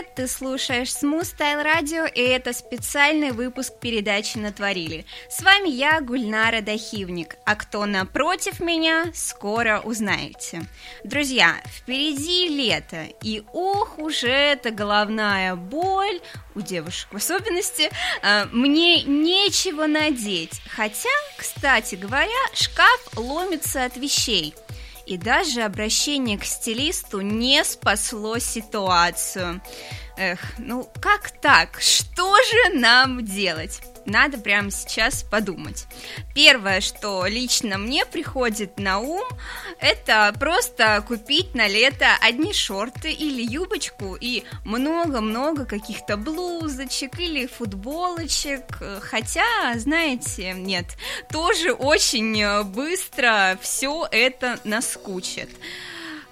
Привет! Ты слушаешь Smooth Style Radio, и это специальный выпуск передачи «Натворили». С вами я, Гульнара Дахивник, а кто напротив меня, скоро узнаете. Друзья, впереди лето, и ох уж эта головная боль, у девушек в особенности, а, мне нечего надеть. Хотя, кстати говоря, шкаф ломится от вещей – и даже обращение к стилисту не спасло ситуацию. Эх, ну как так? Что же нам делать? Надо прямо сейчас подумать. Первое, что лично мне приходит на ум, это просто купить на лето одни шорты или юбочку и много-много каких-то блузочек или футболочек. Хотя, знаете, нет, тоже очень быстро все это наскучит.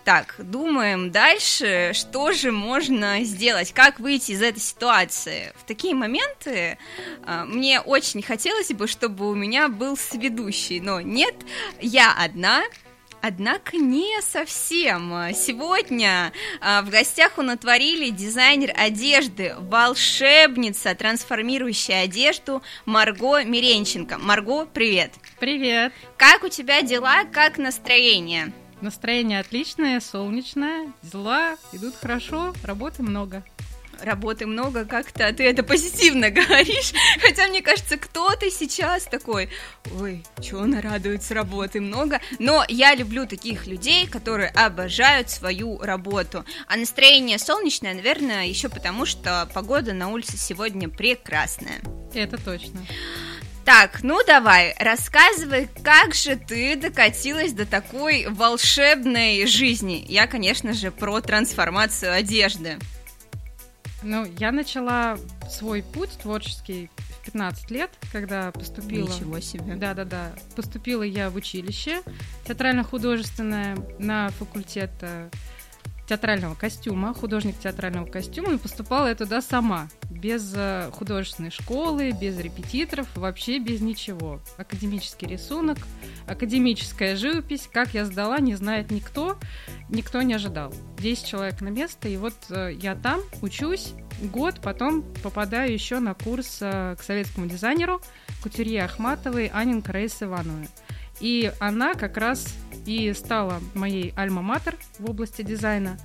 Так, думаем дальше, что же можно сделать, как выйти из этой ситуации. В такие моменты э, мне очень хотелось бы, чтобы у меня был сведущий, но нет, я одна, Однако не совсем. Сегодня а, в гостях у натворили дизайнер одежды, волшебница, трансформирующая одежду Марго Миренченко. Марго, привет. Привет. Как у тебя дела, как настроение? Настроение отличное, солнечное, дела идут хорошо, работы много работы много, как-то ты это позитивно говоришь, хотя мне кажется, кто-то сейчас такой, ой, чего она радуется, работы много, но я люблю таких людей, которые обожают свою работу, а настроение солнечное, наверное, еще потому, что погода на улице сегодня прекрасная. Это точно. Так, ну давай, рассказывай, как же ты докатилась до такой волшебной жизни. Я, конечно же, про трансформацию одежды. Ну, я начала свой путь творческий в 15 лет, когда поступила... Ничего себе. Да-да-да. Поступила я в училище театрально-художественное на факультет э, театрального костюма, художник театрального костюма, и поступала я туда сама, без э, художественной школы, без репетиторов, вообще без ничего. Академический рисунок, академическая живопись, как я сдала, не знает никто, никто не ожидал. 10 человек на место, и вот э, я там учусь год, потом попадаю еще на курс э, к советскому дизайнеру Кутюрье Ахматовой Анин Рейс Ивановой. И она как раз и стала моей альма-матер в области дизайна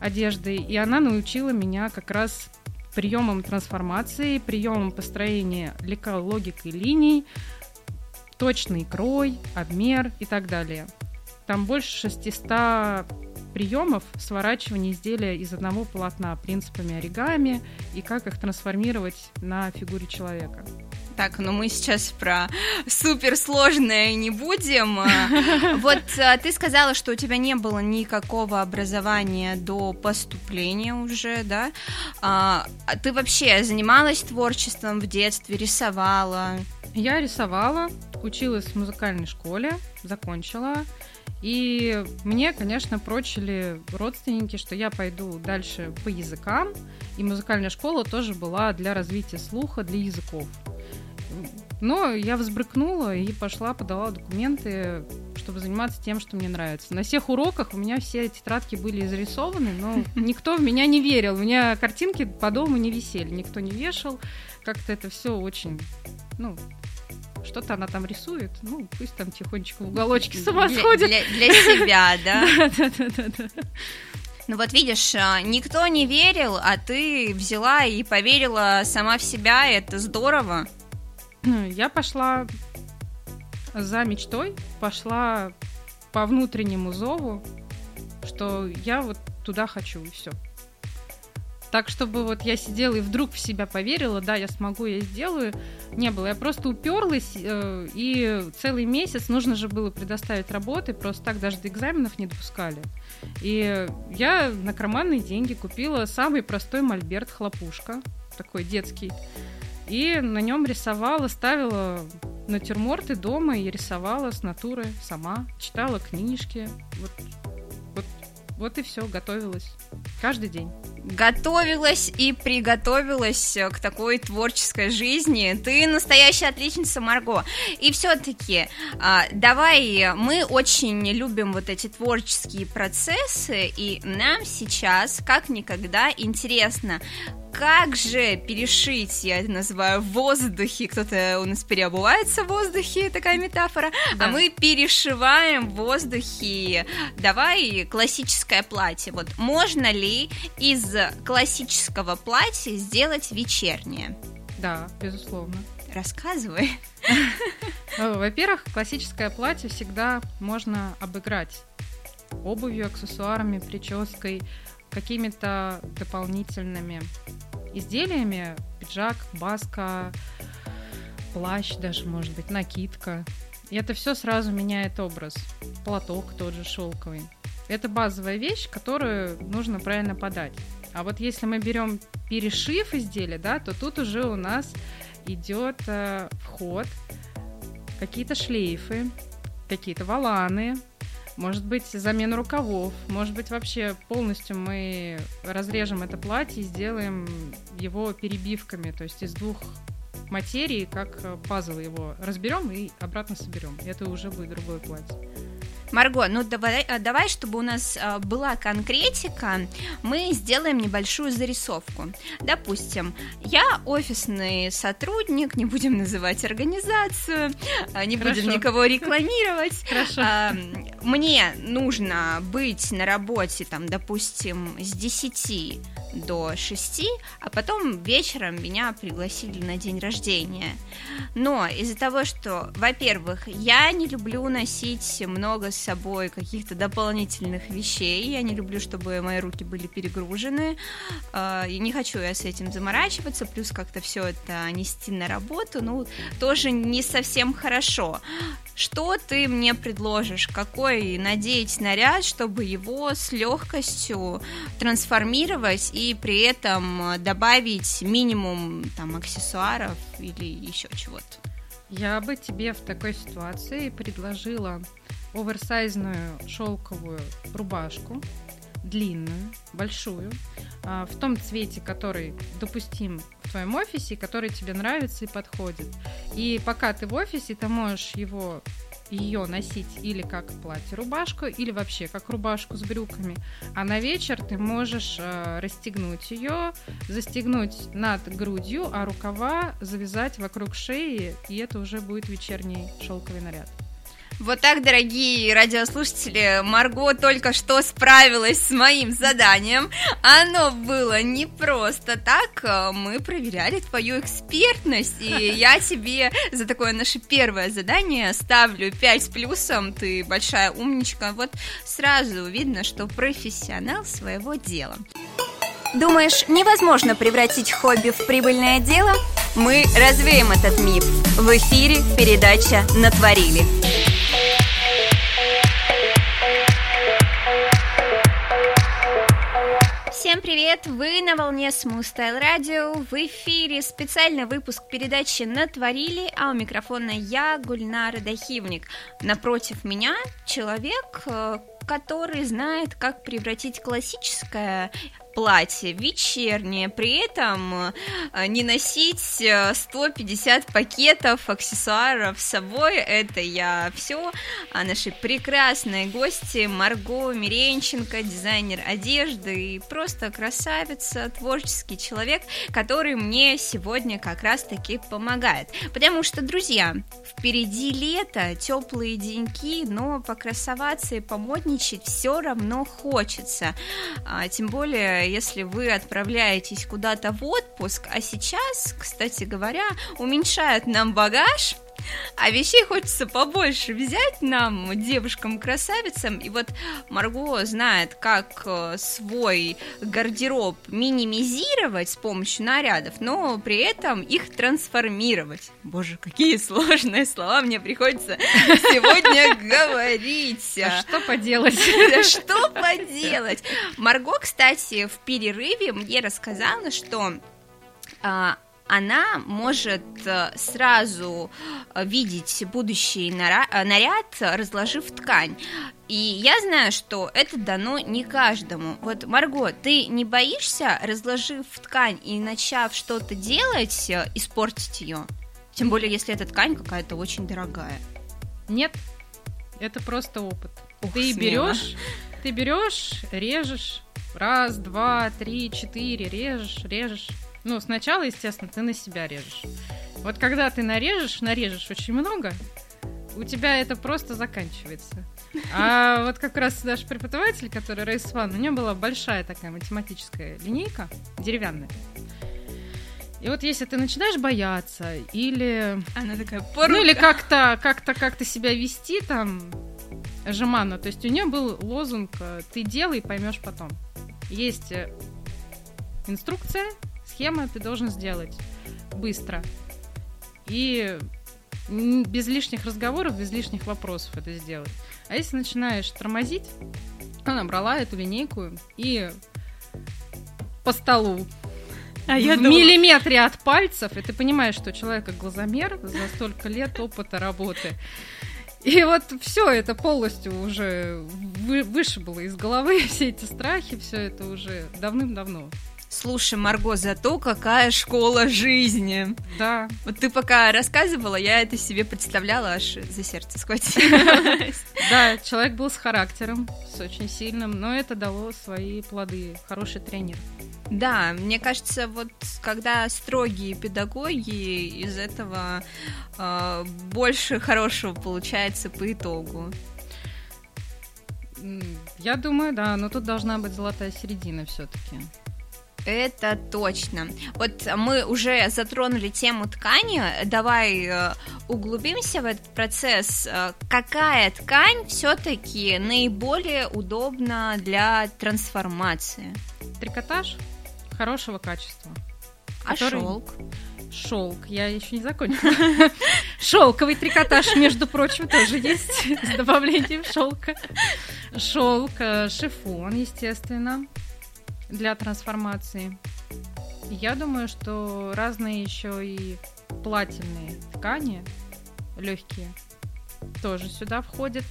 одежды. И она научила меня как раз приемам трансформации, приемам построения лекал, логики линий, точный крой, обмер и так далее. Там больше 600 приемов сворачивания изделия из одного полотна принципами оригами и как их трансформировать на фигуре человека. Так, но мы сейчас про суперсложное не будем. Вот а, ты сказала, что у тебя не было никакого образования до поступления уже, да? А, а ты вообще занималась творчеством в детстве, рисовала? Я рисовала, училась в музыкальной школе, закончила. И мне, конечно, прочили родственники, что я пойду дальше по языкам. И музыкальная школа тоже была для развития слуха, для языков. Но я взбрыкнула и пошла, подала документы, чтобы заниматься тем, что мне нравится. На всех уроках у меня все тетрадки были изрисованы, но никто в меня не верил. У меня картинки по дому не висели, никто не вешал. Как-то это все очень, ну, что-то она там рисует, ну, пусть там тихонечко в уголочке сама для, сходит. Для, для себя, да? Да, да, да, да. Ну вот видишь, а, никто не верил, а ты взяла и поверила сама в себя, это здорово. Я пошла за мечтой, пошла по внутреннему зову, что я вот туда хочу, и все. Так, чтобы вот я сидела и вдруг в себя поверила, да, я смогу, я сделаю, не было. Я просто уперлась, э, и целый месяц нужно же было предоставить работы, просто так даже до экзаменов не допускали. И я на карманные деньги купила самый простой мольберт хлопушка, такой детский, и на нем рисовала, ставила натюрморты дома и рисовала с натуры сама, читала книжки. Вот, вот вот и все, готовилась каждый день. Готовилась и приготовилась к такой творческой жизни. Ты настоящая отличница, Марго. И все-таки, а, давай, мы очень любим вот эти творческие процессы, и нам сейчас, как никогда, интересно, как же перешить, я это называю, в воздухе, кто-то у нас переобувается в воздухе, такая метафора, а да. а мы перешиваем в воздухе, давай, классическое платье. Вот можно ли из классического платья сделать вечернее? Да, безусловно. Рассказывай. Во-первых, классическое платье всегда можно обыграть обувью, аксессуарами, прической, какими-то дополнительными изделиями, пиджак, баска, плащ даже, может быть, накидка. И это все сразу меняет образ. Платок тот же шелковый. Это базовая вещь, которую нужно правильно подать. А вот если мы берем перешив изделия, да, то тут уже у нас идет э, вход, какие-то шлейфы, какие-то валаны, может быть, замена рукавов, может быть, вообще полностью мы разрежем это платье и сделаем его перебивками, то есть из двух материй, как пазл его разберем и обратно соберем. Это уже будет другое платье. Марго, ну давай, а, давай, чтобы у нас а, была конкретика, мы сделаем небольшую зарисовку. Допустим, я офисный сотрудник, не будем называть организацию, а, не Хорошо. будем никого рекламировать. Хорошо. Мне нужно быть на работе, там, допустим, с 10 до 6, а потом вечером меня пригласили на день рождения. Но из-за того, что, во-первых, я не люблю носить много собой каких-то дополнительных вещей, я не люблю, чтобы мои руки были перегружены, а, и не хочу я с этим заморачиваться, плюс как-то все это нести на работу, ну, тоже не совсем хорошо. Что ты мне предложишь? Какой надеть наряд, чтобы его с легкостью трансформировать и при этом добавить минимум там аксессуаров или еще чего-то? Я бы тебе в такой ситуации предложила оверсайзную шелковую рубашку, длинную, большую, а, в том цвете, который допустим в твоем офисе, который тебе нравится и подходит. И пока ты в офисе, ты можешь его ее носить или как платье-рубашку, или вообще как рубашку с брюками. А на вечер ты можешь э, расстегнуть ее, застегнуть над грудью, а рукава завязать вокруг шеи, и это уже будет вечерний шелковый наряд. Вот так, дорогие радиослушатели, Марго только что справилась с моим заданием. Оно было не просто так. Мы проверяли твою экспертность, и я тебе за такое наше первое задание ставлю 5 с плюсом. Ты большая умничка. Вот сразу видно, что профессионал своего дела. Думаешь, невозможно превратить хобби в прибыльное дело? Мы развеем этот миф. В эфире передача «Натворили». Всем привет! Вы на волне Style Radio. В эфире специальный выпуск передачи «Натворили», а у микрофона я, Гульнара Дахивник. Напротив меня человек, э, который знает, как превратить классическое платье вечернее, при этом э, не носить 150 э, пакетов аксессуаров с собой. Это я все. А наши прекрасные гости Марго Миренченко, дизайнер одежды и просто красавица, творческий человек, который мне сегодня как раз-таки помогает. Потому что, друзья, впереди лето, теплые деньки, но покрасоваться и помодничать все равно хочется. А, тем более если вы отправляетесь куда-то в отпуск, а сейчас, кстати говоря, уменьшают нам багаж, а вещей хочется побольше взять нам, девушкам-красавицам. И вот Марго знает, как э, свой гардероб минимизировать с помощью нарядов, но при этом их трансформировать. Боже, какие сложные слова мне приходится сегодня говорить. А что поделать? Что поделать? Марго, кстати, в перерыве мне рассказала, что а, она может э, сразу э, видеть будущий наряд, разложив ткань. И я знаю, что это дано не каждому. Вот, Марго, ты не боишься, разложив ткань и начав что-то делать, испортить ее? Тем более, если эта ткань какая-то очень дорогая. Нет, это просто опыт. Ух, ты берешь, ты берешь, режешь, раз, два, три, четыре, режешь, режешь. Ну, сначала, естественно, ты на себя режешь. Вот когда ты нарежешь, нарежешь очень много, у тебя это просто заканчивается. А вот как раз наш преподаватель, который Рейс Ван, у него была большая такая математическая линейка, деревянная. И вот если ты начинаешь бояться или... Она такая порука. Ну или как-то как-то как-то себя вести там жеманно. То есть у нее был лозунг «ты делай, поймешь потом». Есть э, инструкция, схема, ты должен сделать быстро. И без лишних разговоров, без лишних вопросов это сделать. А если начинаешь тормозить, она брала эту линейку и по столу а в думала... миллиметре от пальцев, и ты понимаешь, что человек глазомер за столько лет опыта работы. И вот все это полностью уже вы, вышибло из головы, все эти страхи, все это уже давным-давно. Слушай, Марго, зато какая школа жизни. Да. Вот ты пока рассказывала, я это себе представляла, аж за сердце схватилась. Да, человек был с характером, с очень сильным, но это дало свои плоды. Хороший тренер. Да, мне кажется, вот когда строгие педагоги, из этого э, больше хорошего получается по итогу. Я думаю, да, но тут должна быть золотая середина все-таки. Это точно. Вот мы уже затронули тему ткани. Давай э, углубимся в этот процесс. Э, какая ткань все-таки наиболее удобна для трансформации? Трикотаж хорошего качества. А который... шелк? Шелк. Я еще не закончила. Шелковый трикотаж, между прочим, тоже есть с добавлением шелка. Шелк, э, шифон, естественно, для трансформации. Я думаю, что разные еще и плательные ткани, легкие, тоже сюда входят.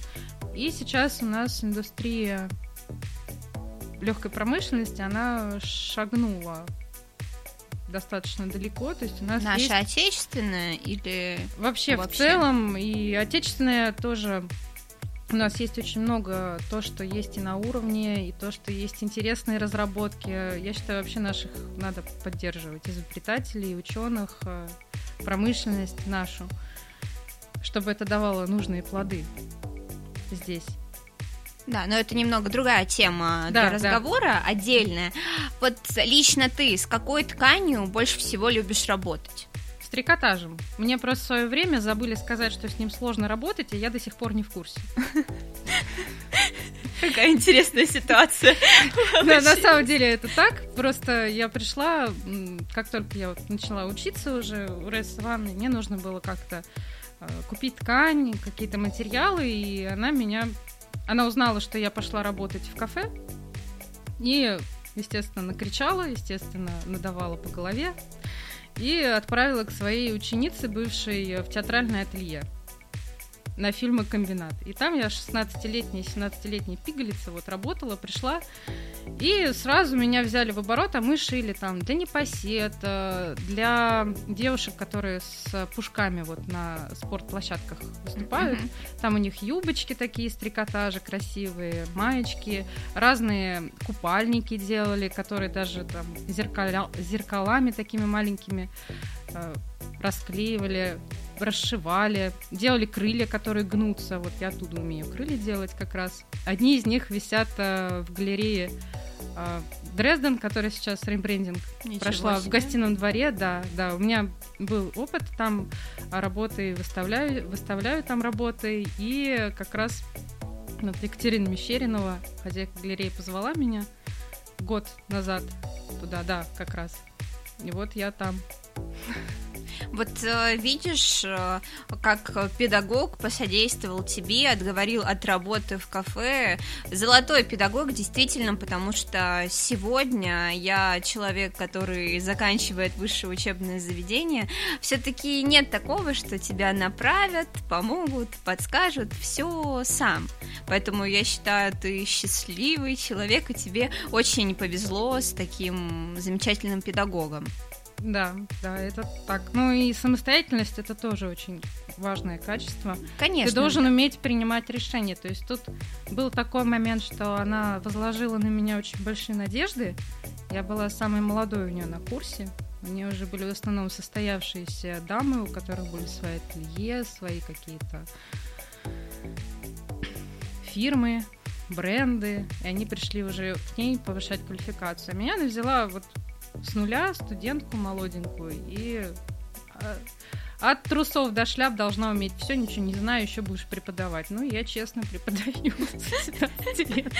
И сейчас у нас индустрия легкой промышленности, она шагнула достаточно далеко, то есть у нас наша есть... отечественная или вообще, вообще в целом и отечественная тоже у нас есть очень много то, что есть и на уровне, и то, что есть интересные разработки. Я считаю, вообще наших надо поддерживать, изобретателей, ученых, э, промышленность нашу, чтобы это давало нужные плоды здесь. Да, но это немного другая тема да, для разговора, да. отдельная. Вот лично ты с какой тканью больше всего любишь работать? Трикотажем. Мне просто в свое время забыли сказать, что с ним сложно работать, и я до сих пор не в курсе. Какая интересная ситуация. Да, на самом деле это так. Просто я пришла, как только я вот начала учиться уже у Ресс Ванны, мне нужно было как-то э, купить ткань, какие-то материалы, и она меня она узнала, что я пошла работать в кафе. И, естественно, накричала, естественно, надавала по голове. И отправила к своей ученице, бывшей в театральное ателье на фильмы «Комбинат». И там я 16-летняя, 17-летняя пигалица вот работала, пришла, и сразу меня взяли в оборот, а мы шили там для непосед, для девушек, которые с пушками вот на спортплощадках выступают. Mm-hmm. Там у них юбочки такие из трикотажа красивые, маечки, разные купальники делали, которые даже там зеркаля, зеркалами такими маленькими э, расклеивали расшивали, делали крылья, которые гнутся. Вот я оттуда умею крылья делать как раз. Одни из них висят э, в галерее э, Дрезден, который сейчас рембрендинг Ничего прошла себе. в гостином дворе, да, да, у меня был опыт там работы, выставляю, выставляю там работы, и как раз вот Екатерина Мещеринова, хозяйка галереи, позвала меня год назад туда, да, как раз. И вот я там. Вот э, видишь, э, как педагог посодействовал тебе, отговорил от работы в кафе. Золотой педагог, действительно, потому что сегодня я человек, который заканчивает высшее учебное заведение. Все-таки нет такого, что тебя направят, помогут, подскажут, все сам. Поэтому я считаю, ты счастливый человек, и тебе очень повезло с таким замечательным педагогом. Да, да, это так. Ну и самостоятельность это тоже очень важное качество. Конечно. Ты должен уметь принимать решения. То есть тут был такой момент, что она возложила на меня очень большие надежды. Я была самой молодой у нее на курсе. У нее уже были в основном состоявшиеся дамы, у которых были свои ателье, свои какие-то фирмы, бренды, и они пришли уже к ней повышать квалификацию. А меня она взяла вот с нуля студентку молоденькую и а, от трусов до шляп должна уметь все, ничего не знаю, еще будешь преподавать. Ну, я честно преподаю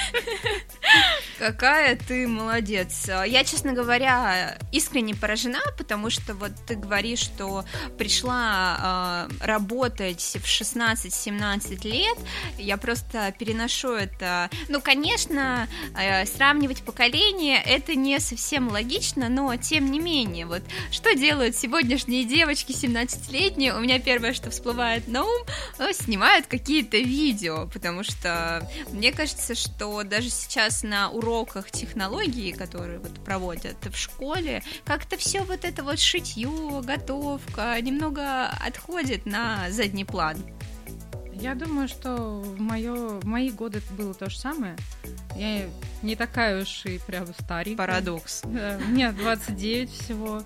Какая ты молодец. Я, честно говоря, искренне поражена, потому что вот ты говоришь, что пришла э, работать в 16-17 лет. Я просто переношу это. Ну, конечно, э, сравнивать поколения это не совсем логично, но тем не менее, вот что делают сегодняшние девочки 17 15-летние, у меня первое, что всплывает на ум, э, снимают какие-то видео, потому что мне кажется, что даже сейчас на уроках технологии, которые вот проводят в школе, как-то все вот это вот шитье, готовка немного отходит на задний план. Я думаю, что в, моё, в мои годы это было то же самое. Я не такая уж и прям старенькая. Парадокс. Да, мне 29 всего.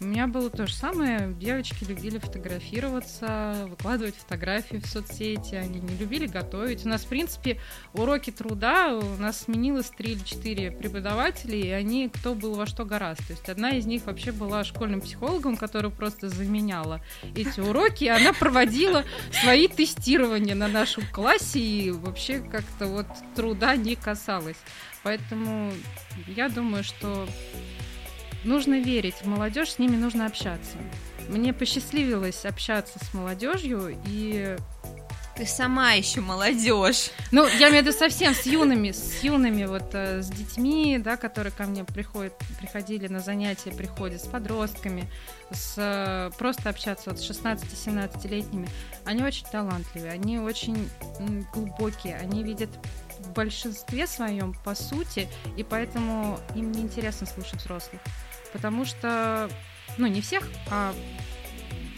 У меня было то же самое. Девочки любили фотографироваться, выкладывать фотографии в соцсети. Они не любили готовить. У нас, в принципе, уроки труда у нас сменилось три или четыре преподавателей, и они кто был во что гораздо. То есть одна из них вообще была школьным психологом, которая просто заменяла эти уроки. И она проводила свои тестирования на нашем классе и вообще как-то вот труда не касалась. Поэтому я думаю, что нужно верить в молодежь, с ними нужно общаться. Мне посчастливилось общаться с молодежью и ты сама еще молодежь. Ну, я имею в виду совсем с юными, с юными, вот э, с детьми, да, которые ко мне приходят, приходили на занятия, приходят с подростками, с э, просто общаться вот с 16-17-летними. Они очень талантливые, они очень глубокие, они видят в большинстве своем по сути, и поэтому им неинтересно слушать взрослых потому что, ну, не всех, а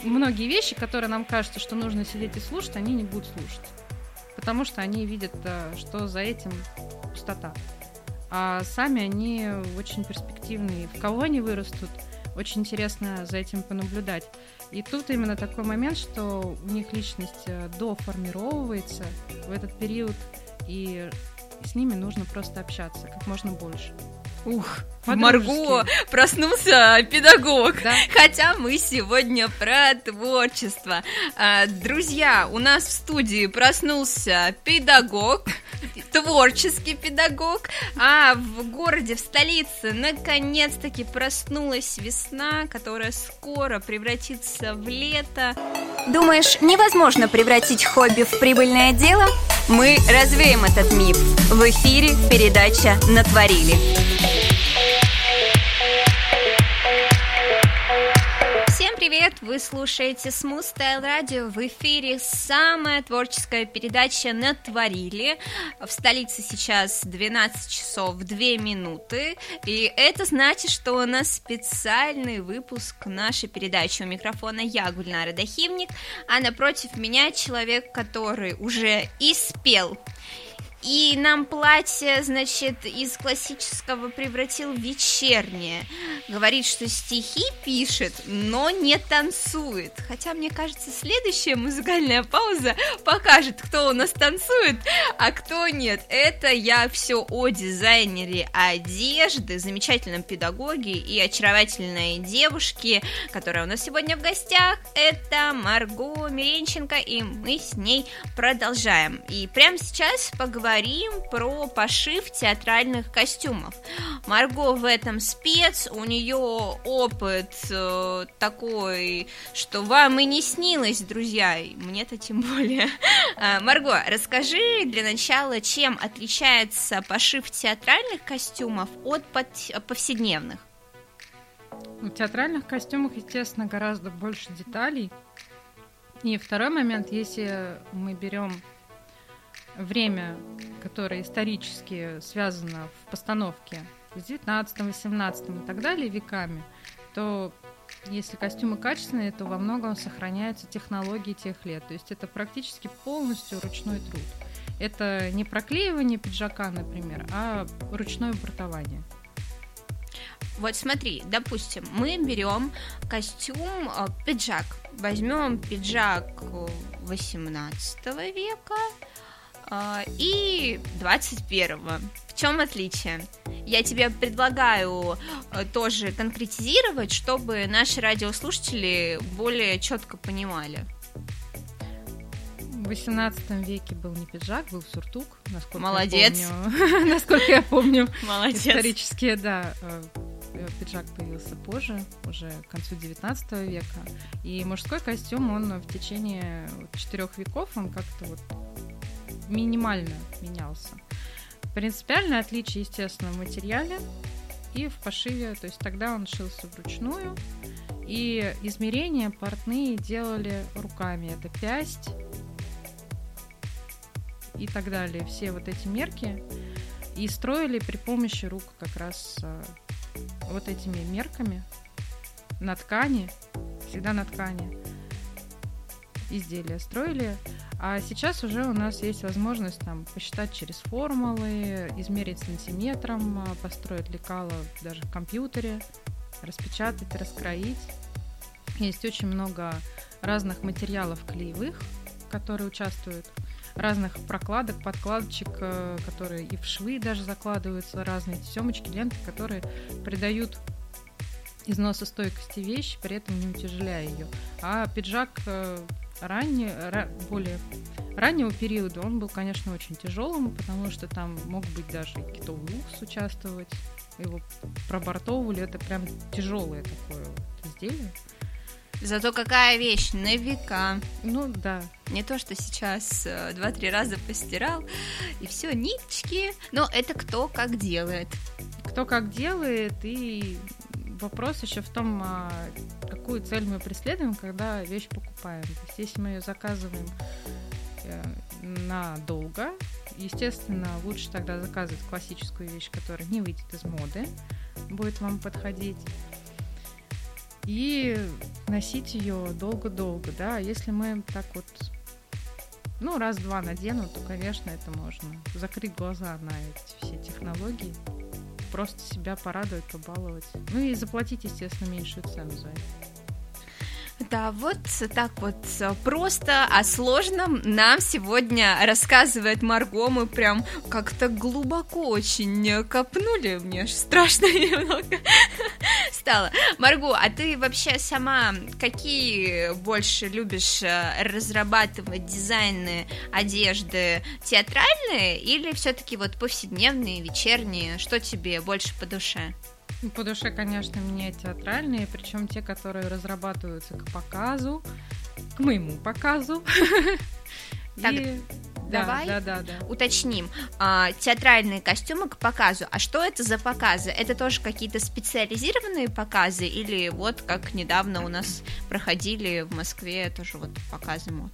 многие вещи, которые нам кажется, что нужно сидеть и слушать, они не будут слушать. Потому что они видят, э, что за этим пустота. А сами они очень перспективные. В кого они вырастут, очень интересно за этим понаблюдать. И тут именно такой момент, что у них личность э, доформировывается в этот период, и с ними нужно просто общаться как можно больше. Ух, в Марго проснулся педагог. Да? Хотя мы сегодня про творчество. А, друзья, у нас в студии проснулся педагог, творческий педагог, а в городе, в столице, наконец-таки проснулась весна, которая скоро превратится в лето. Думаешь, невозможно превратить хобби в прибыльное дело? Мы развеем этот миф. В эфире передача «Натворили». Привет! Вы слушаете Smooth Style Radio. В эфире самая творческая передача «Натворили». В столице сейчас 12 часов 2 минуты. И это значит, что у нас специальный выпуск нашей передачи. У микрофона я, Гульнара Дахимник, а напротив меня человек, который уже и спел, и нам платье, значит, из классического превратил в вечернее. Говорит, что стихи пишет, но не танцует. Хотя, мне кажется, следующая музыкальная пауза покажет, кто у нас танцует, а кто нет. Это я все о дизайнере одежды, замечательном педагоге и очаровательной девушке, которая у нас сегодня в гостях. Это Марго Миренченко, и мы с ней продолжаем. И прямо сейчас поговорим поговорим про пошив театральных костюмов. Марго в этом спец, у нее опыт э, такой, что вам и не снилось, друзья, мне-то тем более. Э, Марго, расскажи для начала, чем отличается пошив театральных костюмов от повседневных? В театральных костюмах, естественно, гораздо больше деталей. И второй момент, если мы берем время, которое исторически связано в постановке с 19, 18 и так далее веками, то если костюмы качественные, то во многом сохраняются технологии тех лет. То есть это практически полностью ручной труд. Это не проклеивание пиджака, например, а ручное бортование. Вот смотри, допустим, мы берем костюм, э, пиджак. Возьмем пиджак 18 века э, и 21. В чем отличие? Я тебе предлагаю э, тоже конкретизировать, чтобы наши радиослушатели более четко понимали. В 18 веке был не пиджак, был сюртук, насколько Молодец. я помню. насколько я помню. Молодец. Исторически, да Э, пиджак появился позже, уже к концу 19 века. И мужской костюм, он в течение четырех веков, он как-то вот минимально менялся. Принципиальное отличие, естественно, в материале и в пошиве. То есть тогда он шился вручную, и измерения портные делали руками. Это пясть и так далее. Все вот эти мерки. И строили при помощи рук как раз э, вот этими мерками на ткани, всегда на ткани изделия строили. А сейчас уже у нас есть возможность там посчитать через формулы, измерить сантиметром, а, построить лекало даже в компьютере, распечатать, раскроить. Есть очень много разных материалов клеевых, которые участвуют разных прокладок, подкладочек, э, которые и в швы даже закладываются, разные семочки, ленты, которые придают износостойкости вещи, при этом не утяжеляя ее. А пиджак э, ранее, более раннего периода, он был, конечно, очень тяжелым, потому что там мог быть даже и китовый укс участвовать, его пробортовывали, это прям тяжелое такое изделие. Зато какая вещь на века. Ну да. Не то, что сейчас э, два-три раза постирал, и все, ниточки. Но это кто как делает. Кто как делает, и вопрос еще в том, а, какую цель мы преследуем, когда вещь покупаем. То есть, если мы ее заказываем э, надолго, естественно, лучше тогда заказывать классическую вещь, которая не выйдет из моды, будет вам подходить и носить ее долго-долго, да. Если мы так вот, ну, раз-два надену, то, конечно, это можно закрыть глаза на эти все технологии, просто себя порадовать, побаловать. Ну и заплатить, естественно, меньшую цену за это. Да, вот так вот просто о сложном нам сегодня рассказывает Марго. Мы прям как-то глубоко очень копнули. Мне аж страшно немного стало. Марго, а ты вообще сама какие больше любишь э, разрабатывать дизайны одежды? Театральные или все-таки вот повседневные, вечерние? Что тебе больше по душе? По душе, конечно, мне театральные, причем те, которые разрабатываются к показу, к моему показу. Так, И... давай да, да, да, да. уточним. А, театральные костюмы к показу. А что это за показы? Это тоже какие-то специализированные показы? Или вот как недавно у нас проходили в Москве тоже вот показы мод?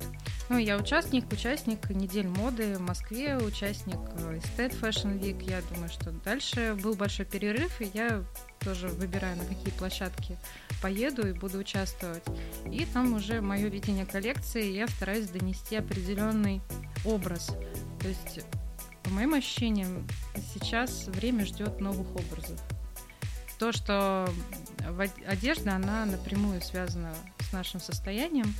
Ну, я участник, участник недель моды в Москве, участник Estate Fashion Week. Я думаю, что дальше был большой перерыв, и я тоже выбираю, на какие площадки поеду и буду участвовать. И там уже мое видение коллекции, я стараюсь донести определенный образ. То есть, по моим ощущениям, сейчас время ждет новых образов. То, что одежда, она напрямую связана с нашим состоянием,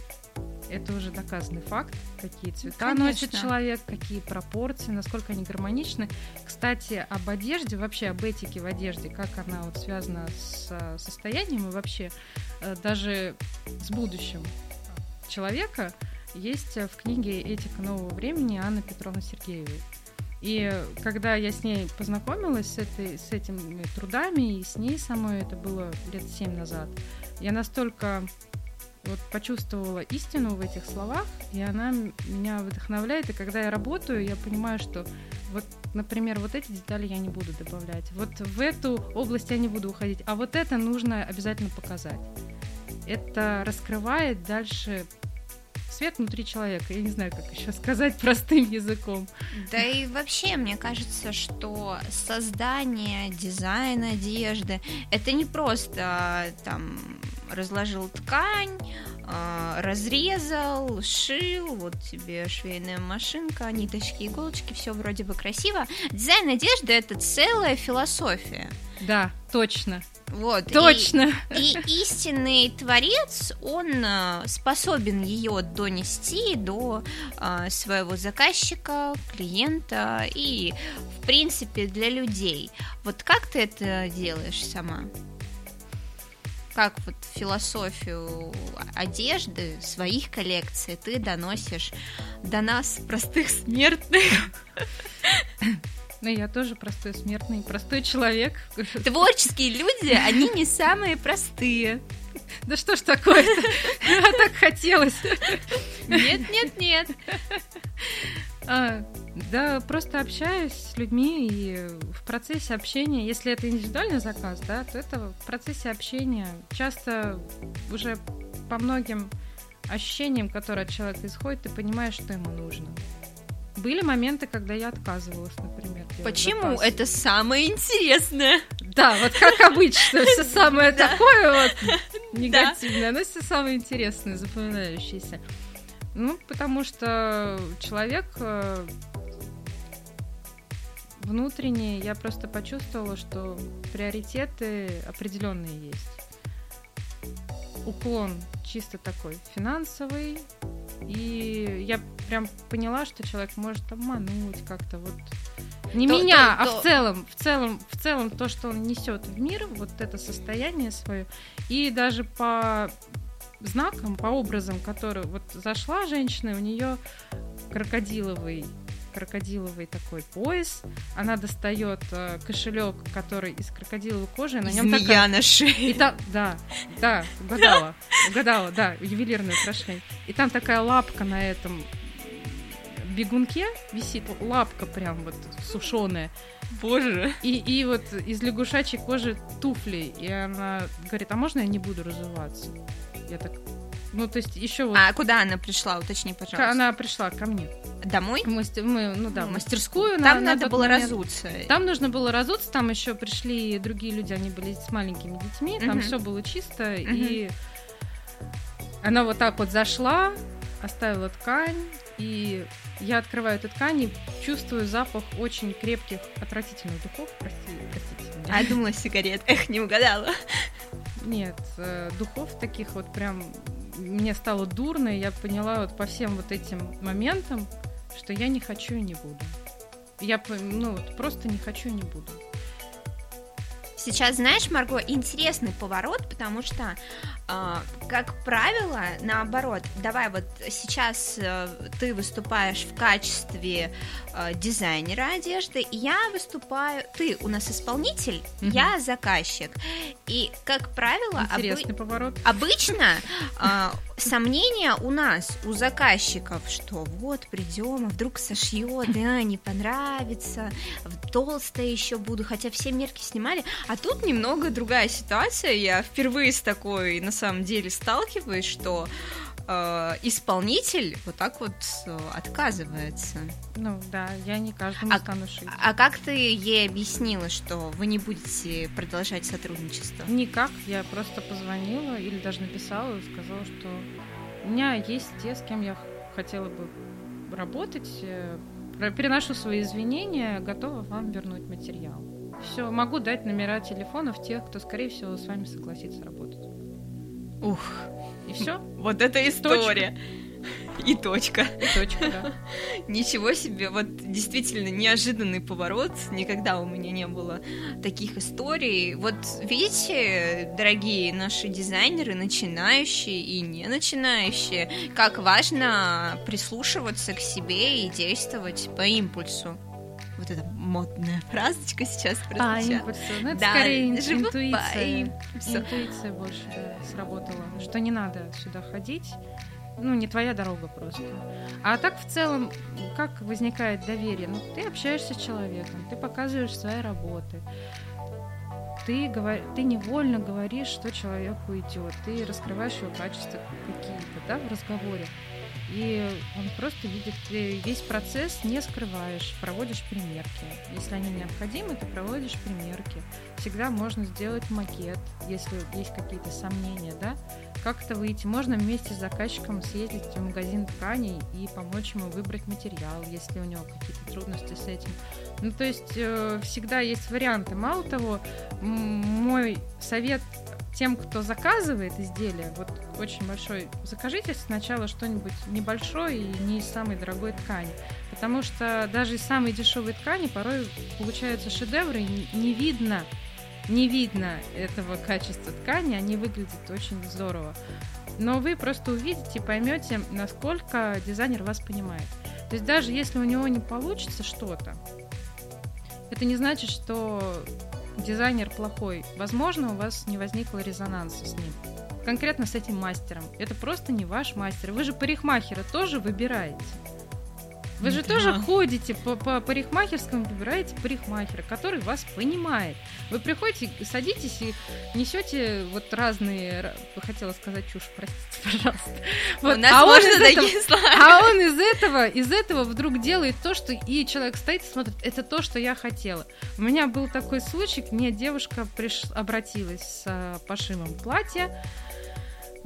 это уже доказанный факт, какие цвета Конечно. носит человек, какие пропорции, насколько они гармоничны. Кстати, об одежде, вообще об этике в одежде, как она вот связана с состоянием и вообще э, даже с будущим человека, есть в книге «Этика нового времени» Анны Петровны Сергеевой. И когда я с ней познакомилась, с, этой, с этими трудами, и с ней самой, это было лет семь назад, я настолько вот почувствовала истину в этих словах, и она меня вдохновляет. И когда я работаю, я понимаю, что вот, например, вот эти детали я не буду добавлять, вот в эту область я не буду уходить, а вот это нужно обязательно показать. Это раскрывает дальше свет внутри человека. Я не знаю, как еще сказать простым языком. Да и вообще, мне кажется, что создание, дизайн одежды это не просто там разложил ткань, а, разрезал, шил, вот тебе швейная машинка, ниточки, иголочки, все вроде бы красиво. Дизайн одежды это целая философия. Да, точно. Вот. Точно. И, и истинный творец, он а, способен ее донести до а, своего заказчика, клиента и, в принципе, для людей. Вот как ты это делаешь сама? Как вот философию одежды, своих коллекций ты доносишь до нас, простых смертных. Ну, я тоже простой смертный, простой человек. Творческие люди, они не самые простые. Да что ж такое-то? А так хотелось. Нет, нет, нет. А, да, просто общаюсь с людьми и в процессе общения, если это индивидуальный заказ, да, то это в процессе общения часто уже по многим ощущениям, которые от человека исходят, ты понимаешь, что ему нужно. Были моменты, когда я отказывалась, например. Почему? Заказ. Это самое интересное. Да, вот как обычно, все самое такое вот негативное, но все самое интересное, запоминающееся. Ну, потому что человек э, внутренне, я просто почувствовала, что приоритеты определенные есть. Уклон чисто такой финансовый, и я прям поняла, что человек может обмануть как-то вот. Не то, меня, то, а то... в целом, в целом, в целом то, что он несет в мир, вот это состояние свое, и даже по знаком, по образам, который вот зашла женщина, у нее крокодиловый крокодиловый такой пояс. Она достает э, кошелек, который из крокодиловой кожи. На нем Змея такая... на шее. И там, да, да, угадала, угадала, да, ювелирное украшение. И там такая лапка на этом бегунке висит, лапка прям вот сушеная. Боже. И, и вот из лягушачьей кожи туфли. И она говорит, а можно я не буду разуваться? Я так... Ну, то есть еще вот... А куда она пришла, уточни, пожалуйста. Она пришла ко мне. Домой? Мы, мы ну да, в мастерскую. Там на, надо на было момент. разуться. Там нужно было разуться, там еще пришли другие люди, они были с маленькими детьми, там все было чисто, и она вот так вот зашла, оставила ткань, и я открываю эту ткань и чувствую запах очень крепких, отвратительных духов. Прости, простите меня. А я думала сигарет. Эх, не угадала. Нет, э, духов таких вот прям мне стало дурно, и я поняла вот по всем вот этим моментам, что я не хочу и не буду. Я ну, просто не хочу и не буду. Сейчас, знаешь, Марго, интересный поворот, потому что как правило, наоборот, давай вот сейчас э, ты выступаешь в качестве э, дизайнера одежды, я выступаю, ты у нас исполнитель, угу. я заказчик. И, как правило, Интересный обы... поворот. обычно а, сомнения у нас, у заказчиков, что вот придем, а вдруг сошьет, да, не понравится, толстая еще буду, хотя все мерки снимали. А тут немного другая ситуация. Я впервые с такой на самом деле сталкиваюсь, что э, исполнитель вот так вот э, отказывается. Ну да, я не каждому а, стану шить. А как ты ей объяснила, что вы не будете продолжать сотрудничество? Никак, я просто позвонила или даже написала и сказала, что у меня есть те, с кем я хотела бы работать. Э, переношу свои извинения, готова вам вернуть материал. Все, могу дать номера телефонов тех, кто, скорее всего, с вами согласится работать. Ух. И все. Вот это история. И точка. И точка, да. Ничего себе, вот действительно неожиданный поворот. Никогда у меня не было таких историй. Вот видите, дорогие наши дизайнеры, начинающие и не начинающие, как важно прислушиваться к себе и действовать по импульсу. Вот эта модная фразочка сейчас А, прозвучала. импульс. Ну, это Да, скорее живу интуиция. импульсу. Интуиция больше да, сработала. Что не надо сюда ходить. Ну, не твоя дорога просто. А так в целом, как возникает доверие? Ну, ты общаешься с человеком, ты показываешь свои работы. Ты, говор... ты невольно говоришь, что человеку идет. Ты раскрываешь его качества какие-то, да, в разговоре. И он просто видит ты весь процесс, не скрываешь, проводишь примерки. Если они необходимы, ты проводишь примерки. Всегда можно сделать макет, если есть какие-то сомнения, да, как-то выйти. Можно вместе с заказчиком съездить в магазин тканей и помочь ему выбрать материал, если у него какие-то трудности с этим. Ну, то есть э, всегда есть варианты. Мало того, мой совет тем, кто заказывает изделие, вот очень большой, закажите сначала что-нибудь небольшое и не из самой дорогой ткани. Потому что даже из самой дешевой ткани порой получаются шедевры, не видно, не видно этого качества ткани, они выглядят очень здорово. Но вы просто увидите и поймете, насколько дизайнер вас понимает. То есть даже если у него не получится что-то, это не значит, что дизайнер плохой. Возможно, у вас не возникло резонанса с ним. Конкретно с этим мастером. Это просто не ваш мастер. Вы же парикмахера тоже выбираете. Вы же Да. тоже ходите по, по парикмахерскому, выбираете парикмахера, который вас понимает. Вы приходите, садитесь и несете вот разные, ра- хотела сказать чушь, простите, пожалуйста. Вот, У нас а он можно из этого- такие слова. а он из этого, из этого вдруг делает то, что и человек стоит и смотрит, это то, что я хотела. У меня был такой случай, мне девушка приш... обратилась с э, пошивом платья,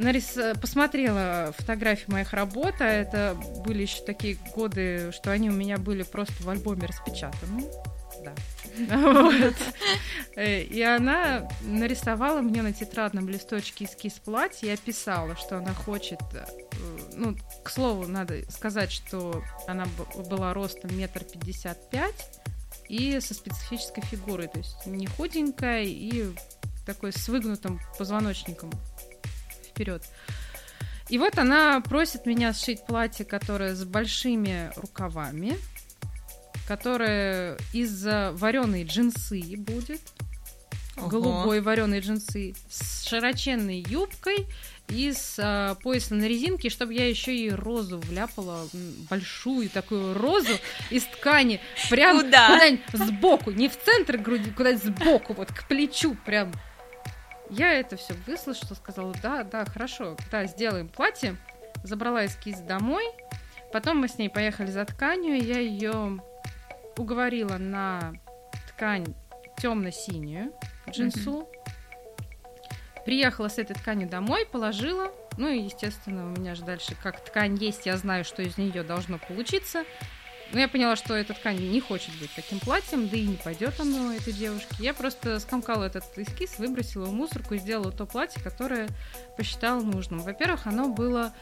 нарис... посмотрела фотографии моих работ, а это были еще такие годы, что они у меня были просто в альбоме распечатаны. Да. Вот. И она нарисовала мне на тетрадном листочке эскиз платья и описала, что она хочет э, ну, к слову, надо сказать, что она была ростом метр пятьдесят пять и со специфической фигурой, то есть не худенькая и такой с выгнутым позвоночником вперед. И вот она просит меня сшить платье, которое с большими рукавами, которое из вареной джинсы будет, Ого. голубой вареной джинсы, с широченной юбкой и с а, поясом на резинке, чтобы я еще и розу вляпала, большую такую розу из ткани, прям Куда? куда-нибудь сбоку, не в центр груди, куда-нибудь сбоку, вот к плечу прям. Я это все выслушала, сказала, да, да, хорошо, да, сделаем платье. Забрала эскиз домой, потом мы с ней поехали за тканью, я ее уговорила на ткань темно-синюю, джинсу. Приехала с этой тканью домой, положила. Ну и, естественно, у меня же дальше, как ткань есть, я знаю, что из нее должно получиться. Но я поняла, что эта ткань не хочет быть таким платьем, да и не пойдет оно этой девушке. Я просто скомкала этот эскиз, выбросила в мусорку и сделала то платье, которое посчитала нужным. Во-первых, оно было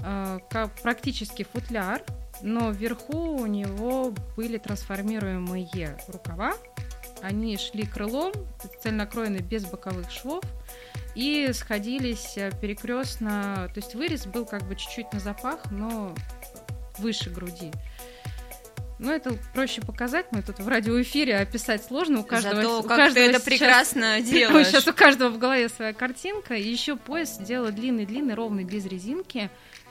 э, как практически футляр, но вверху у него были трансформируемые рукава. Они шли крылом, цельнокроены без боковых швов и сходились перекрестно. То есть вырез был как бы чуть-чуть на запах, но выше груди. Ну, это проще показать, мы тут в радиоэфире описать сложно. У каждого, Зато у как каждого ты это сейчас- прекрасно делаешь. Сейчас у каждого в голове своя картинка. И еще пояс сделала длинный-длинный, ровный, без резинки,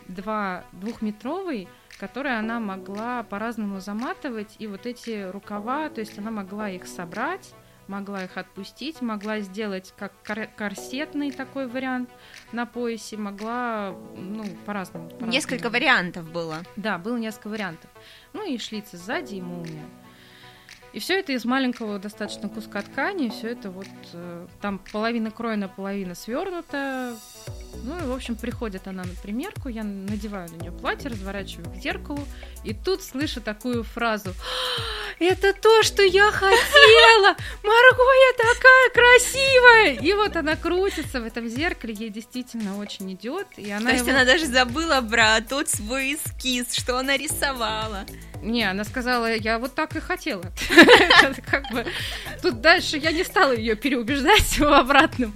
два, двухметровый, который она могла по-разному заматывать. И вот эти рукава, то есть она могла их собрать, могла их отпустить, могла сделать как кор- корсетный такой вариант на поясе, могла, ну, по-разному. по-разному. Несколько вариантов было. Да, было несколько вариантов. Ну и шлицы сзади и молния. И все это из маленького достаточно куска ткани, все это вот э, там половина кроена, половина свернута. Ну и, в общем, приходит она на примерку, я надеваю на нее платье, разворачиваю к зеркалу, и тут слышу такую фразу «А, «Это то, что я хотела! Марго, я такая красивая!» И вот она крутится в этом зеркале, ей действительно очень идет, и она То есть его- она даже забыла про тот свой эскиз, что она рисовала. Не, она сказала, я вот так и хотела. Тут дальше я не стала ее переубеждать в обратном.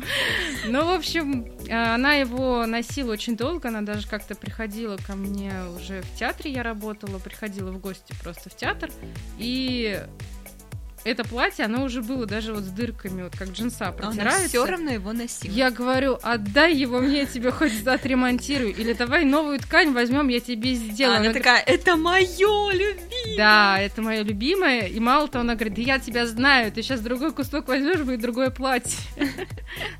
Ну, в общем, она его носила очень долго, она даже как-то приходила ко мне уже в театре, я работала, приходила в гости просто в театр, и это платье, оно уже было даже вот с дырками, вот как джинса протирается. Она все равно его носила. Я говорю, отдай его мне, я тебе хоть отремонтирую. Или давай новую ткань возьмем, я тебе сделаю. А она, она такая, это мое любимое. Да, это мое любимое. И мало того, она говорит, да я тебя знаю, ты сейчас другой кусок возьмешь, будет другое платье.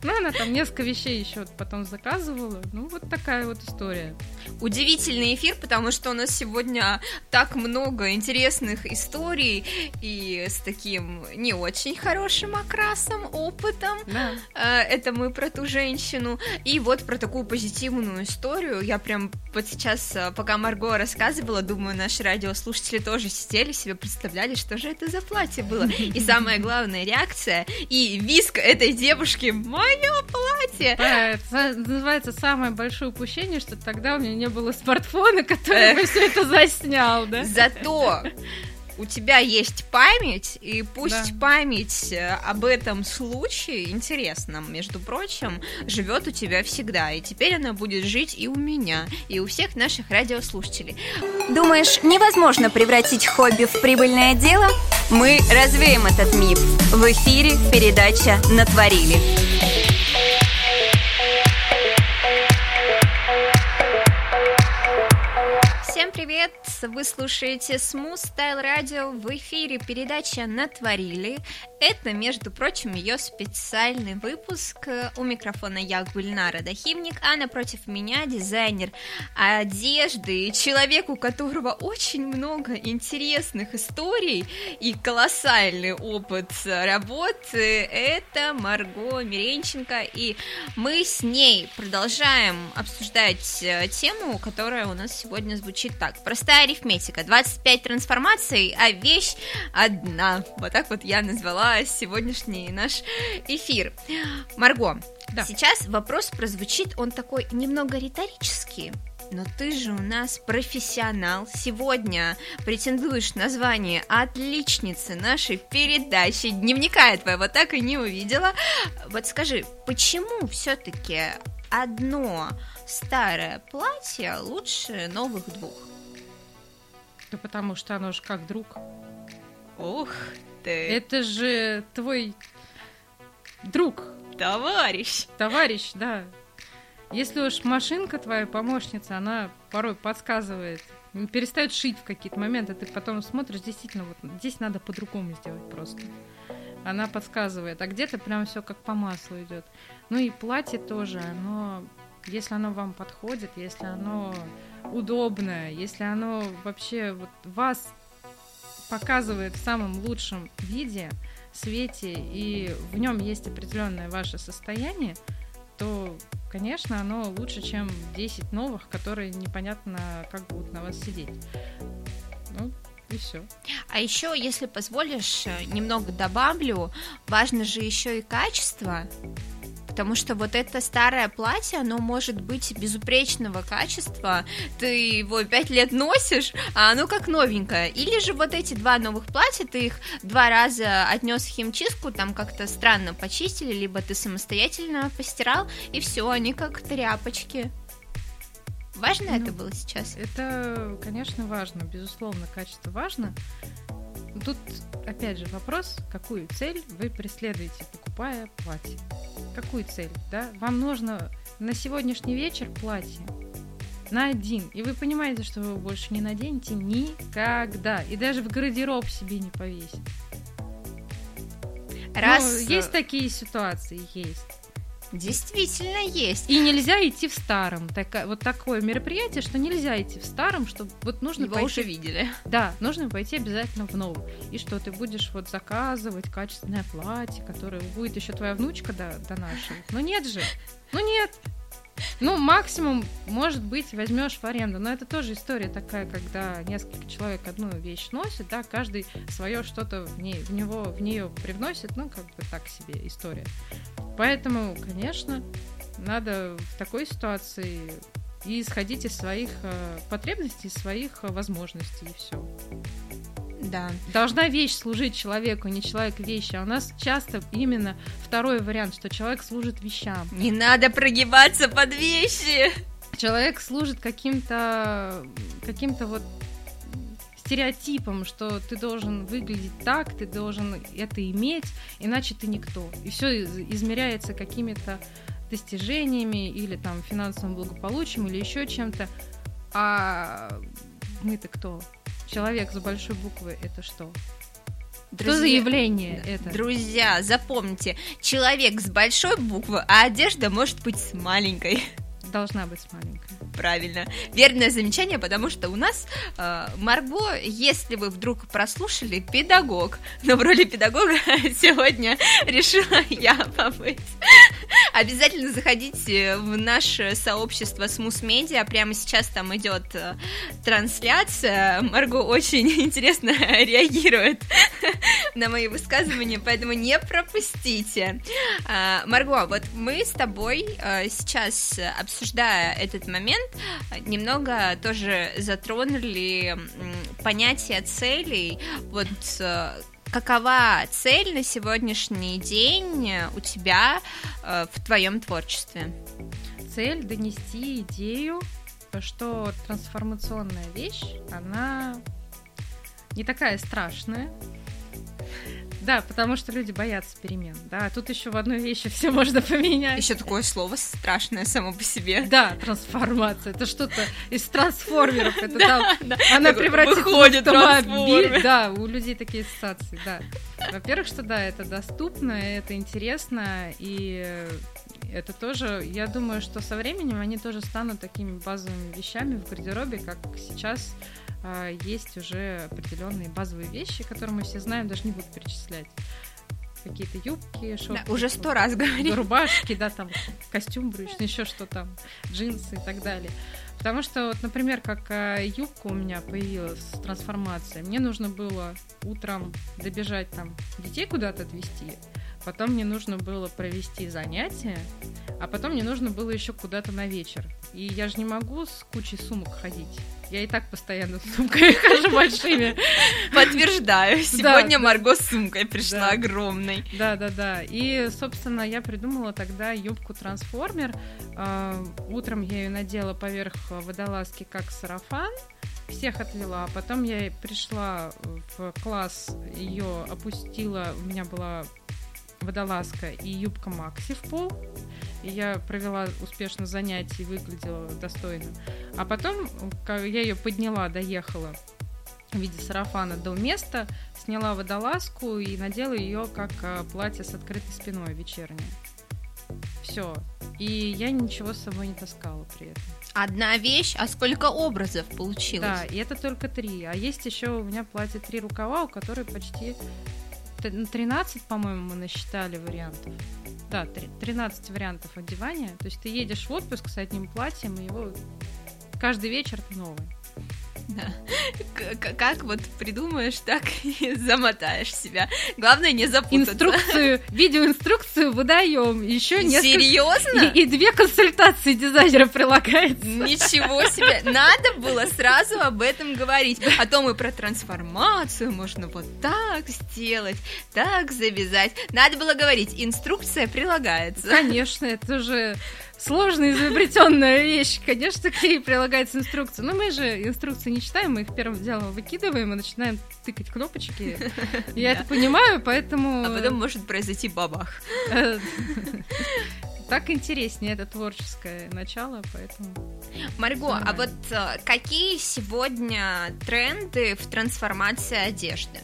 Ну, она там несколько вещей еще потом заказывала. Ну, вот такая вот история. Удивительный эфир, потому что у нас сегодня так много интересных историй и с таким таким не очень хорошим окрасом, опытом. Да. Э, это мы про ту женщину. И вот про такую позитивную историю. Я прям вот сейчас, э, пока Марго рассказывала, думаю, наши радиослушатели тоже сидели, себе представляли, что же это за платье было. И самая главная реакция и виск этой девушки «Мое платье!» Это называется самое большое упущение, что тогда у меня не было смартфона, который бы все это заснял, да? Зато у тебя есть память, и пусть да. память э, об этом случае, интересном, между прочим, живет у тебя всегда, и теперь она будет жить и у меня, и у всех наших радиослушателей. Думаешь, невозможно превратить хобби в прибыльное дело? Мы развеем этот миф. В эфире передача «Натворили». Всем привет! Вы слушаете Smooth Style Radio в эфире передача «Натворили». Это, между прочим, ее специальный выпуск. У микрофона я, Гульнара Дахивник, а напротив меня дизайнер одежды, человек, у которого очень много интересных историй и колоссальный опыт работы. Это Марго Миренченко, и мы с ней продолжаем обсуждать э, тему, которая у нас сегодня звучит так. Простая арифметика. 25 трансформаций, а вещь одна. Вот так вот я назвала сегодняшний наш эфир. Марго, да. сейчас вопрос прозвучит, он такой немного риторический. Но ты же у нас профессионал. Сегодня претендуешь на звание отличницы нашей передачи. Дневника я твоего так и не увидела. Вот скажи, почему все-таки одно старое платье лучше новых двух? Да потому что оно же как друг. Ух ты. Это же твой друг. Товарищ. Товарищ, да. Если уж машинка твоя помощница, она порой подсказывает, перестает шить в какие-то моменты, ты потом смотришь, действительно, вот здесь надо по-другому сделать просто. Она подсказывает, а где-то прям все как по маслу идет. Ну и платье тоже, оно, если оно вам подходит, если оно удобное, если оно вообще вот вас показывает в самом лучшем виде, свете, и в нем есть определенное ваше состояние, то, конечно, оно лучше, чем 10 новых, которые непонятно как будут на вас сидеть. Ну, и все. А еще, если позволишь, немного добавлю, важно же еще и качество потому что вот это старое платье, оно может быть безупречного качества, ты его пять лет носишь, а оно как новенькое. Или же вот эти два новых платья, ты их два раза отнес в химчистку, там как-то странно почистили, либо ты самостоятельно постирал, и все, они как тряпочки. Важно ну, это было сейчас? Это, конечно, важно, безусловно, качество важно. Тут, опять же, вопрос, какую цель вы преследуете, покупая платье. Какую цель, да? Вам нужно на сегодняшний вечер платье на один. И вы понимаете, что вы его больше не наденете никогда. И даже в гардероб себе не повесите. Раз... Ну, есть такие ситуации, есть. Действительно есть. И нельзя идти в старом. Так, вот такое мероприятие, что нельзя идти в старом, что вот нужно Его пойти... уже видели. Да, нужно пойти обязательно в новом. И что ты будешь вот заказывать качественное платье, которое будет еще твоя внучка до, до нашего. Но нет же. Ну нет. Ну, максимум, может быть, возьмешь в аренду. Но это тоже история такая, когда несколько человек одну вещь носит, да, каждый свое что-то в, ней, в него, в нее привносит, ну, как бы так себе история. Поэтому, конечно, надо в такой ситуации и исходить из своих э, потребностей, из своих э, возможностей, и все. Да. Должна вещь служить человеку, не человек вещи. А у нас часто именно второй вариант, что человек служит вещам. Не надо прогибаться под вещи. Человек служит каким-то каким-то вот стереотипом, что ты должен выглядеть так, ты должен это иметь, иначе ты никто. И все измеряется какими-то достижениями или там финансовым благополучием или еще чем-то. А мы-то кто? Человек с большой буквы это что? Друзья, что за явление это? Друзья, запомните, человек с большой буквы, а одежда может быть с маленькой. Должна быть маленькая. Правильно. Верное замечание, потому что у нас э, Марго, если вы вдруг прослушали, педагог. Но в роли педагога сегодня решила я побыть. Обязательно заходите в наше сообщество Смус Медиа. Прямо сейчас там идет э, трансляция. Марго очень интересно реагирует на мои высказывания, поэтому не пропустите. Э, Марго, вот мы с тобой э, сейчас обсуждаем обсуждая этот момент, немного тоже затронули понятие целей. Вот э, какова цель на сегодняшний день у тебя э, в твоем творчестве? Цель донести идею, что трансформационная вещь, она не такая страшная, да, потому что люди боятся перемен. Да, тут еще в одной вещи все можно поменять. Еще такое слово страшное само по себе. Да, трансформация. Это что-то из трансформеров. Это там она превратится в автомобиль. Да, у людей такие ассоциации, да. Во-первых, что да, это доступно, это интересно, и это тоже, я думаю, что со временем они тоже станут такими базовыми вещами в гардеробе, как сейчас а, есть уже определенные базовые вещи, которые мы все знаем, даже не буду перечислять. Какие-то юбки, шорты. Да, уже сто раз говорили. Рубашки, да, там костюм брючный, еще что там, джинсы и так далее. Потому что, вот, например, как а, юбка у меня появилась с трансформацией, мне нужно было утром добежать там детей куда-то отвезти, потом мне нужно было провести занятия, а потом мне нужно было еще куда-то на вечер. И я же не могу с кучей сумок ходить. Я и так постоянно с сумками хожу большими. Подтверждаю. Сегодня Марго с сумкой пришла огромной. Да, да, да. И, собственно, я придумала тогда юбку трансформер. А, утром я ее надела поверх водолазки как сарафан всех отвела. Потом я пришла в класс, ее опустила, у меня была водолазка и юбка Макси в пол. И я провела успешно занятие и выглядела достойно. А потом, когда я ее подняла, доехала в виде сарафана до места, сняла водолазку и надела ее как а, платье с открытой спиной вечернее. Все. И я ничего с собой не таскала при этом. Одна вещь, а сколько образов получилось? Да, и это только три. А есть еще у меня платье три рукава, у которой почти 13, по-моему, мы насчитали вариантов. Да, 13 вариантов одевания. То есть ты едешь в отпуск с одним платьем, и его каждый вечер новый. Да. Как вот придумаешь, так и замотаешь себя. Главное не запутаться. Инструкцию, видеоинструкцию выдаем. Еще несколько... Серьезно? И, и две консультации дизайнера прилагается. Ничего себе. Надо было сразу об этом говорить. А то мы про трансформацию можно вот так сделать, так завязать. Надо было говорить, инструкция прилагается. Конечно, это же сложная изобретенная вещь. Конечно, к ней прилагается инструкция. Но мы же инструкции не читаем, мы их первым делом выкидываем и начинаем тыкать кнопочки. Я это понимаю, поэтому... А потом может произойти бабах. Так интереснее это творческое начало, поэтому... Марго, а вот э, какие сегодня тренды в трансформации одежды?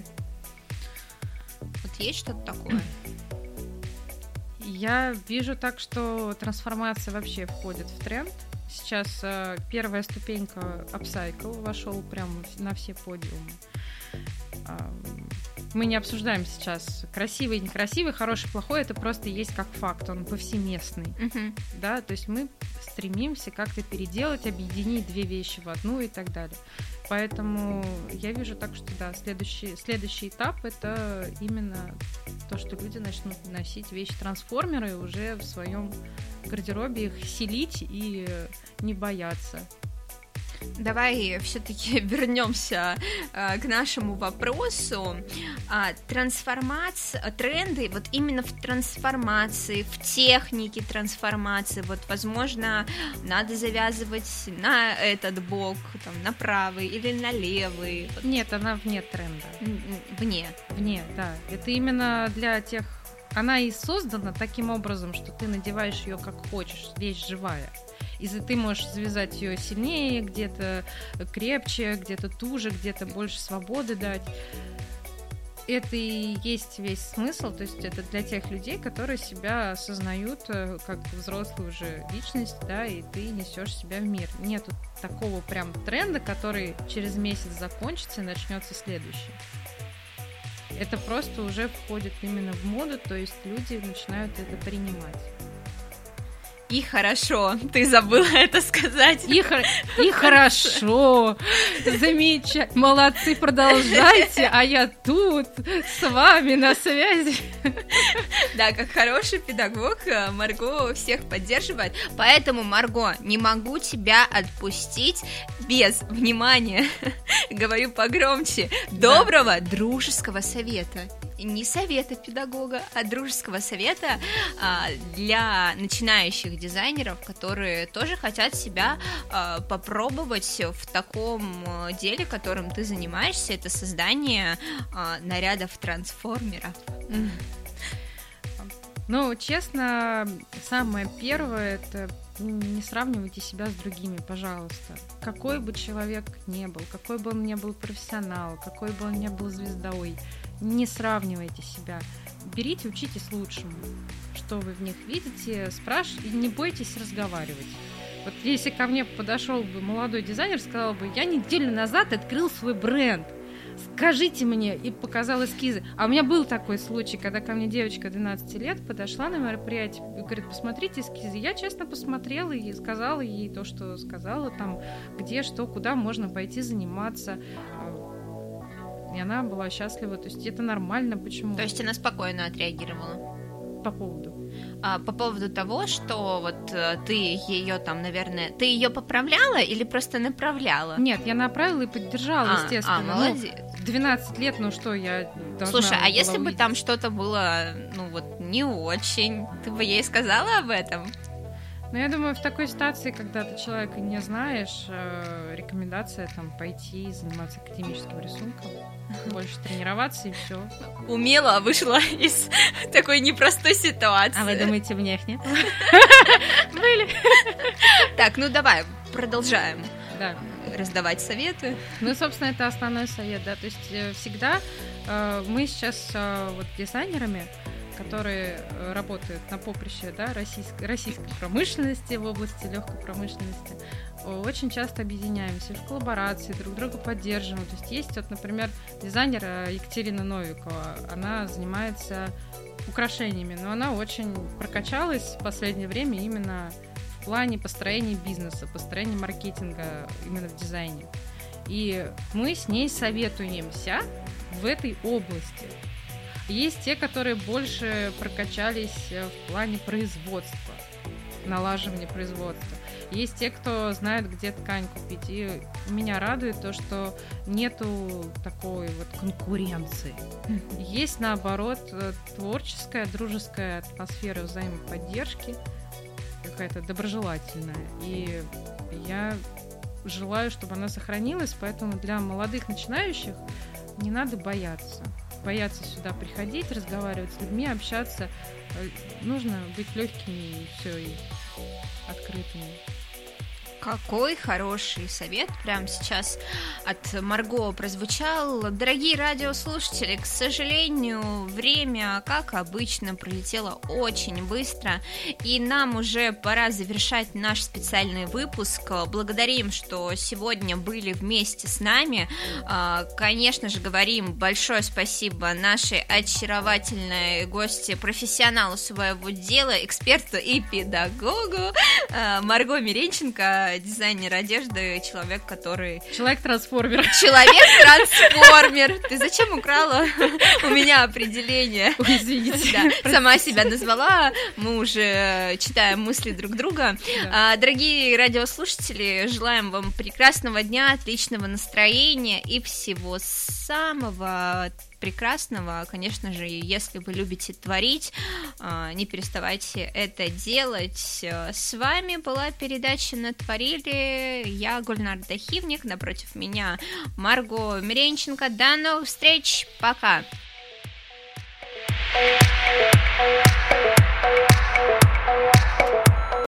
Вот есть что-то такое? Я вижу так, что трансформация вообще входит в тренд. Сейчас э, первая ступенька upcycle вошел прямо на все подиумы. Э, мы не обсуждаем сейчас красивый, некрасивый, хороший, плохой, это просто есть как факт, он повсеместный. Uh-huh. Да, то есть мы стремимся как-то переделать, объединить две вещи в одну и так далее. Поэтому я вижу так, что да, следующий, следующий этап это именно то, что люди начнут носить вещи-трансформеры уже в своем гардеробе, их селить и не бояться. Давай все-таки вернемся э, к нашему вопросу. А, трансформация, тренды, вот именно в трансформации, в технике трансформации, вот, возможно, надо завязывать на этот бок, там, на правый или на левый. Нет, она вне тренда. Вне. Вне, да. Это именно для тех она и создана таким образом, что ты надеваешь ее как хочешь, вещь живая. И ты можешь завязать ее сильнее, где-то крепче, где-то туже, где-то больше свободы дать. Это и есть весь смысл, то есть это для тех людей, которые себя осознают э, как взрослую уже личность, да, и ты несешь себя в мир. Нету такого прям тренда, который через месяц закончится и начнется следующий. Это просто уже входит именно в моду, то есть люди начинают это принимать. И хорошо, ты забыла это сказать. И, и хорошо, замечательно, молодцы, продолжайте, а я тут с вами на связи. Да, как хороший педагог, э, Марго всех поддерживает, поэтому, Марго, не могу тебя отпустить без внимания, говорю погромче, доброго дружеского совета не совета педагога, а дружеского совета а, для начинающих дизайнеров, которые тоже хотят себя а, попробовать в таком а, деле, которым ты занимаешься, это создание нарядов трансформеров. Ну, честно, самое первое это не сравнивайте себя с другими, пожалуйста. Какой бы человек ни был, какой бы он ни был профессионал, какой бы он ни был звездой, не сравнивайте себя. Берите, учитесь лучшему. Что вы в них видите, спрашивайте, не бойтесь разговаривать. Вот если ко мне подошел бы молодой дизайнер, сказал бы, я неделю назад открыл свой бренд, скажите мне, и показал эскизы. А у меня был такой случай, когда ко мне девочка 12 лет подошла на мероприятие и говорит, посмотрите эскизы. Я честно посмотрела и сказала ей то, что сказала, там, где, что, куда можно пойти заниматься и она была счастлива. То есть это нормально, почему? То есть она спокойно отреагировала? По поводу? А, по поводу того, что вот э, ты ее там, наверное, ты ее поправляла или просто направляла? Нет, я направила и поддержала, а, естественно. А, молодец. Ну, 12 лет, ну что, я должна Слушай, а если увидеть? бы там что-то было, ну вот, не очень, ты бы ей сказала об этом? Ну, я думаю, в такой ситуации, когда ты человека не знаешь, э, рекомендация там пойти заниматься академическим рисунком, больше тренироваться и все. Умело вышла из такой непростой ситуации. А вы думаете, в них нет? Были. Так, ну давай, продолжаем. Да. Раздавать советы. Ну, собственно, это основной совет, да. То есть э, всегда э, мы сейчас вот дизайнерами которые э, работают на поприще да, российской, российской промышленности в области легкой промышленности, очень часто объединяемся в коллаборации, друг друга поддерживаем. То есть есть, вот, например, дизайнер э, Екатерина Новикова, она занимается украшениями, но она очень прокачалась в последнее время именно в плане построения бизнеса, построения маркетинга именно в дизайне. И мы с ней советуемся в этой области. Есть те, которые больше прокачались э, в плане производства, налаживания производства. Есть те, кто знает, где ткань купить. И меня радует то, что нету такой вот конкуренции. Есть, наоборот, э, творческая, дружеская атмосфера взаимоподдержки, какая-то доброжелательная. И я желаю, чтобы она сохранилась, поэтому для молодых начинающих не надо бояться бояться сюда приходить, разговаривать с людьми, общаться. Э, нужно быть легкими и все, и открытыми. Какой хороший совет прямо сейчас от Марго прозвучал. Дорогие радиослушатели, к сожалению, время, как обычно, пролетело очень быстро, и нам уже пора завершать наш специальный выпуск. Благодарим, что сегодня были вместе с нами. А, конечно же, говорим большое спасибо нашей очаровательной гости, профессионалу своего дела, эксперту и педагогу а, Марго Миренченко я дизайнер одежды, человек, который... Человек-трансформер. Человек-трансформер. Ты зачем украла у меня определение? Ой, извините. Да, сама себя назвала, мы уже читаем мысли друг друга. Да. А, дорогие радиослушатели, желаем вам прекрасного дня, отличного настроения и всего самого прекрасного. Конечно же, если вы любите творить, а, не переставайте это делать. С вами была передача «Натворили». Я Гульнар Дахивник, напротив меня Марго Миренченко. До новых встреч, пока!